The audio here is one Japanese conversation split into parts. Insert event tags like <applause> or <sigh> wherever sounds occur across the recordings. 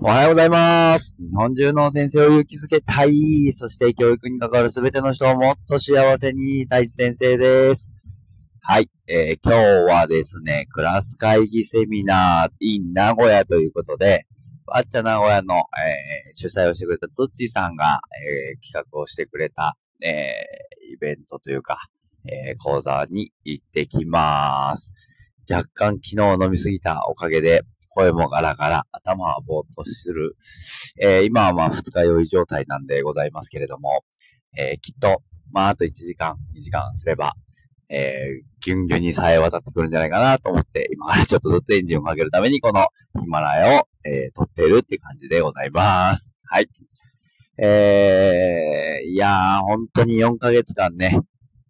おはようございます。日本中の先生を勇気づけたい。そして教育に関わるすべての人をもっと幸せに、大地先生です。はい。えー今日はですね、クラス会議セミナー in 名古屋ということで、バッチャ名古屋の、えー主催をしてくれたツッチーさんが、えー企画をしてくれた、えイベントというか、え講座に行ってきます。若干昨日飲みすぎたおかげで、声もガラガラ、頭はぼーっとする。えー今はまあ二日酔い状態なんでございますけれども、えーきっと、まああと1時間、2時間すれば、えー、ギュンギュンにさえ渡ってくるんじゃないかなと思って、今から <laughs> ちょっとずつエンジンをかけるためにこのヒマラヤを、えー撮っているっていう感じでございます。はい。えー、いやー、本当に4ヶ月間ね、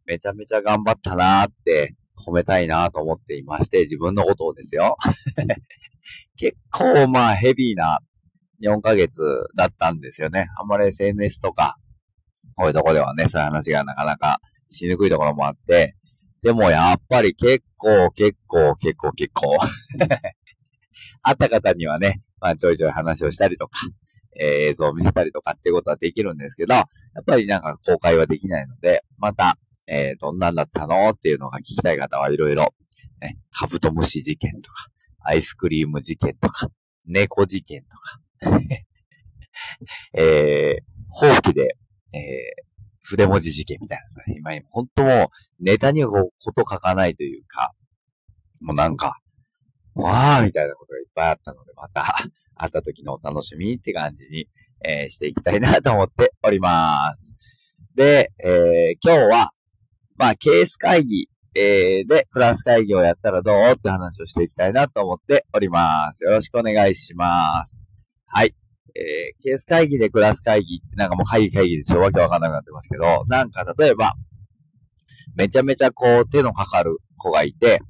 めちゃめちゃ頑張ったなーって褒めたいなーと思っていまして、自分のことをですよ。<laughs> 結構まあヘビーな4ヶ月だったんですよね。あんまり SNS とか、こういうとこではね、そういう話がなかなかしにくいところもあって、でもやっぱり結構、結構、結構、結構。<laughs> 会った方にはね、まあちょいちょい話をしたりとか、えー映像を見せたりとかっていうことはできるんですけど、やっぱりなんか公開はできないので、また、えーどんなんだったのっていうのが聞きたい方はいろいろ、ね、カブトムシ事件とか、アイスクリーム事件とか、猫事件とか、<laughs> えー、ほうきで、えー、筆文字事件みたいなね、今、本当もう、ネタにはここと書かないというか、もうなんか、わーみたいなことがいっぱいあったので、また、<laughs> 会った時のお楽しみって感じに、えーしていきたいなと思っております。で、えー今日は、まあ、ケース会議、えーで、クラス会議をやったらどう？って話をしていきたいなと思っております。よろしくお願いします。はい。えーケース会議でクラス会議ってなんかもう会議会議でちょ？っとわけわかんなくなってますけど、なんか例えば、めちゃめちゃこう手のかかる子がいて、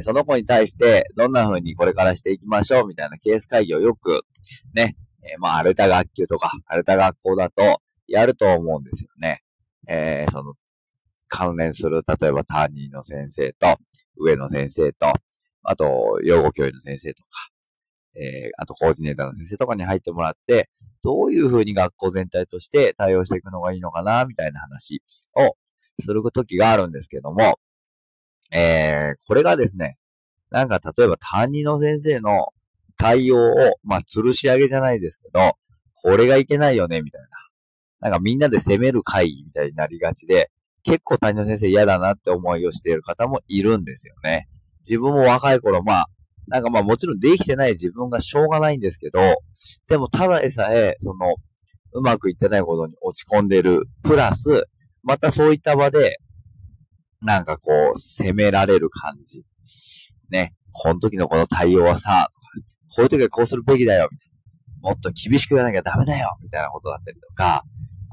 その子に対してどんな風にこれからしていきましょう？みたいなケース会議をよくね、えーまあ、アルタ学級とか、アルタ学校だとやると思うんですよね。えーその、関連する、例えば担任の先生と、上の先生と、あと、養護教諭の先生とか、えーあとコーディネーターの先生とかに入ってもらって、どういう風に学校全体として対応していくのがいいのかな、みたいな話をするときがあるんですけども、えー、これがですね、なんか例えば担任の先生の対応を、まあ、吊るし上げじゃないですけど、これがいけないよね、みたいな。なんかみんなで責める会議みたいになりがちで、結構担任先生嫌だなって思いをしている方もいるんですよね。自分も若い頃、まあ、なんかまあもちろんできてない自分がしょうがないんですけど、でもただでさえ、その、うまくいってないことに落ち込んでる。プラス、またそういった場で、なんかこう、責められる感じ。ね。この時のこの対応はさ、こういう時はこうするべきだよ、みたいな。もっと厳しく言わなきゃダメだよ、みたいなことだったりとか、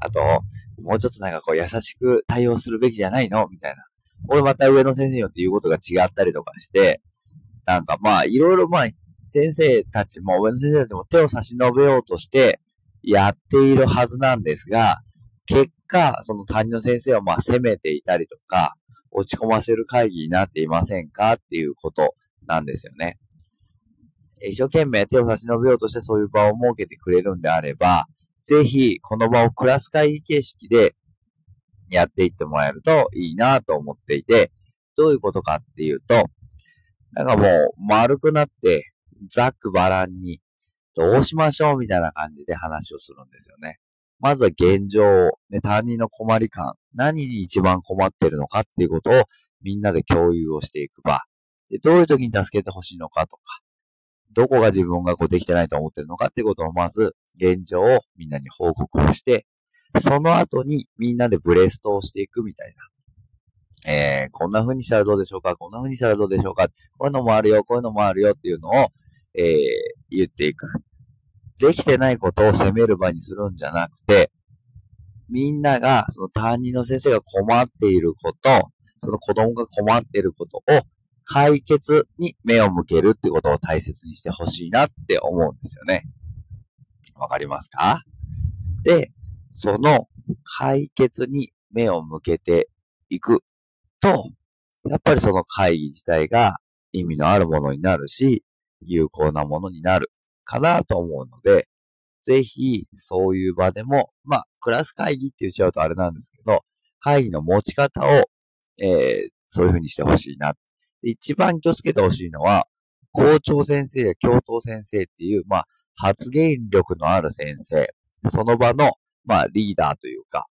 あと、もうちょっとなんかこう優しく対応するべきじゃないの？みたいな。これまた上の先生によって言うことが違ったりとかして、なんかまあ、いろいろまあ、先生たちも、上の先生たちも手を差し伸べようとしてやっているはずなんですが、結果、その担任の先生をまあ責めていたりとか、落ち込ませる会議になっていませんかっていうことなんですよね。一生懸命手を差し伸べようとしてそういう場を設けてくれるんであれば、ぜひ、この場をクラス会議形式でやっていってもらえるといいなと思っていて、どういうことかっていうと、なんかもう丸くなって、ざっくばらんに、どうしましょうみたいな感じで話をするんですよね。まずは現状を、ね、担任の困り感、何に一番困ってるのかっていうことをみんなで共有をしていく場。でどういう時に助けてほしいのかとか、どこが自分がこうできてないと思ってるのかっていうことをまず現状をみんなに報告をして、その後にみんなでブレストをしていくみたいな。えー、こんな風にしたらどうでしょうか？こんな風にしたらどうでしょうか？こういうのもあるよ、こういうのもあるよっていうのを、えー、言っていく。できてないことを責める場にするんじゃなくて、みんなが、その担任の先生が困っていること、その子供が困っていることを解決に目を向けるってことを大切にしてほしいなって思うんですよね。わかりますか？で、その解決に目を向けていくと、やっぱりその会議自体が意味のあるものになるし、有効なものになる。かなと思うので、ぜひ、そういう場でも、まあ、クラス会議って言っちゃうとあれなんですけど、会議の持ち方を、えー、そういう風にしてほしいな。一番気をつけてほしいのは、<laughs> 校長先生や教頭先生っていう、まあ、発言力のある先生、その場の、まあ、リーダーというか、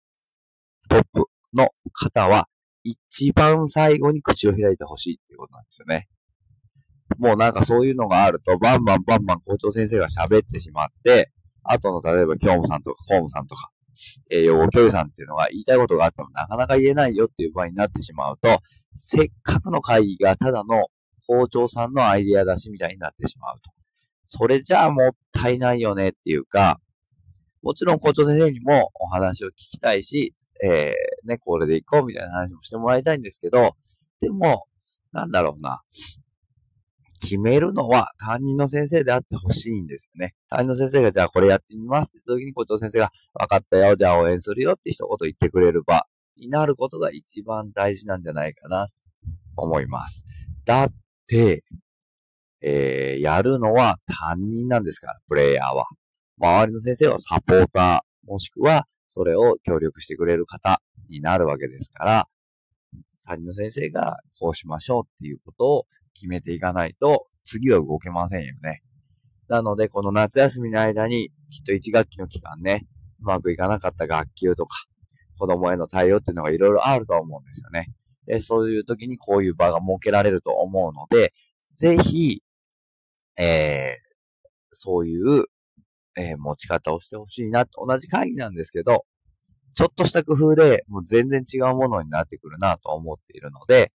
トップの方は、一番最後に口を開いてほしいっていうことなんですよね。もうなんかそういうのがあると、バンバンバンバン校長先生が喋ってしまって、後の例えば教務さんとか公務さんとか、えー、養教諭さんっていうのが言いたいことがあってもなかなか言えないよっていう場合になってしまうと、せっかくの会議がただの校長さんのアイディア出しみたいになってしまうと。それじゃあもったいないよねっていうか、もちろん校長先生にもお話を聞きたいし、えー、ね、これで行こうみたいな話もしてもらいたいんですけど、でも、なんだろうな。決めるのは担任の先生であってほしいんですよね。担任の先生がじゃあこれやってみますって時に校長先生が分かったよ、じゃあ応援するよって一言言ってくれる場になることが一番大事なんじゃないかな、と思います。だって、えー、やるのは担任なんですから、プレイヤーは。周りの先生はサポーター、もしくはそれを協力してくれる方になるわけですから、担任の先生がこうしましょうっていうことを決めていかないと、次は動けませんよね。なので、この夏休みの間に、きっと1学期の期間ね、うまくいかなかった学級とか、子供への対応っていうのがいろいろあると思うんですよね。で、そういう時にこういう場が設けられると思うので、ぜひ、えー、そういう、えー、持ち方をしてほしいなと。同じ会議なんですけど、ちょっとした工夫でもう全然違うものになってくるなと思っているので、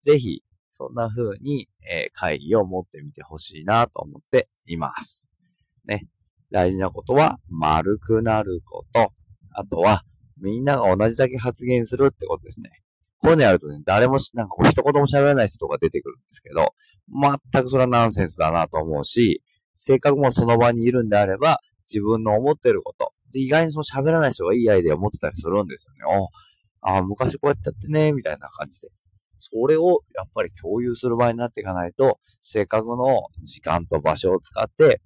ぜひ、そんな風に、えー、会議を持ってみてほしいなと思っています。ね。大事なことは、丸くなること。あとは、みんなが同じだけ発言するってことですね。こういうのやるとね、誰もなんかこう一言も喋らない人が出てくるんですけど、全くそれはナンセンスだなと思うし、せっかくもその場にいるんであれば、自分の思ってること。で、意外にその喋らない人がいいアイデアを持ってたりするんですよね。ああ、昔こうやってやってね、みたいな感じで。それをやっぱり共有する場合になっていかないと、せっかくの時間と場所を使って、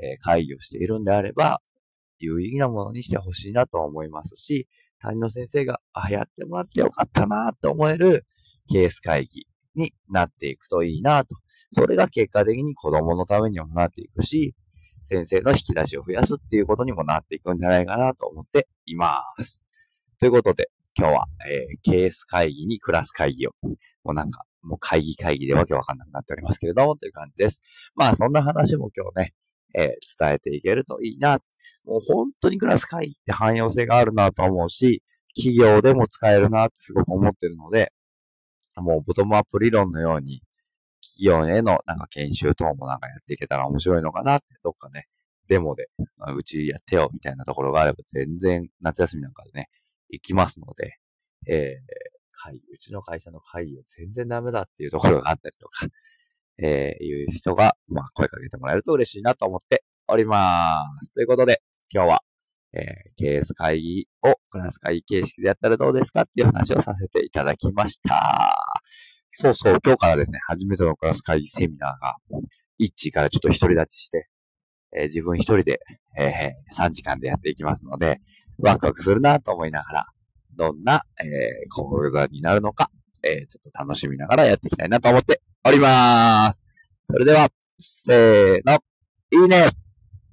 えー、会議をしているんであれば、有意義なものにしてほしいなと思いますし、担任の先生が、あ、やってもらってよかったなって思えるケース会議になっていくといいなと。それが結果的に子供のためにもなっていくし、先生の引き出しを増やすっていうことにもなっていくんじゃないかなと思っています。ということで、今日は、えー、ケース会議にクラス会議を、もうなんか、もう会議会議でわけわかんなくなっておりますけれども、という感じです。まあ、そんな話も今日ね、えー、伝えていけるといいな。もう本当にクラス会議って汎用性があるなと思うし、企業でも使えるなってすごく思ってるので、もうボトムアップ理論のように、企業へのなんか研修等もなんかやっていけたら面白いのかなって、どっかね、デモで、うちやってよみたいなところがあれば全然夏休みなんかでね、行きますので、えー、会、うちの会社の会議は全然ダメだっていうところがあったりとか、えー、いう人が、まあ、声かけてもらえると嬉しいなと思っております。ということで、今日は、えー、ケース会議をクラス会議形式でやったらどうですかっていう話をさせていただきました。そうそう、今日からですね、初めてのクラス会議セミナーが、一致からちょっと独り立ちして、えー、自分一人で、えー、3時間でやっていきますので、ワクワクするなと思いながら、どんな、えー、講座になるのか、えー、ちょっと楽しみながらやっていきたいなと思っております。それでは、せーの、いいね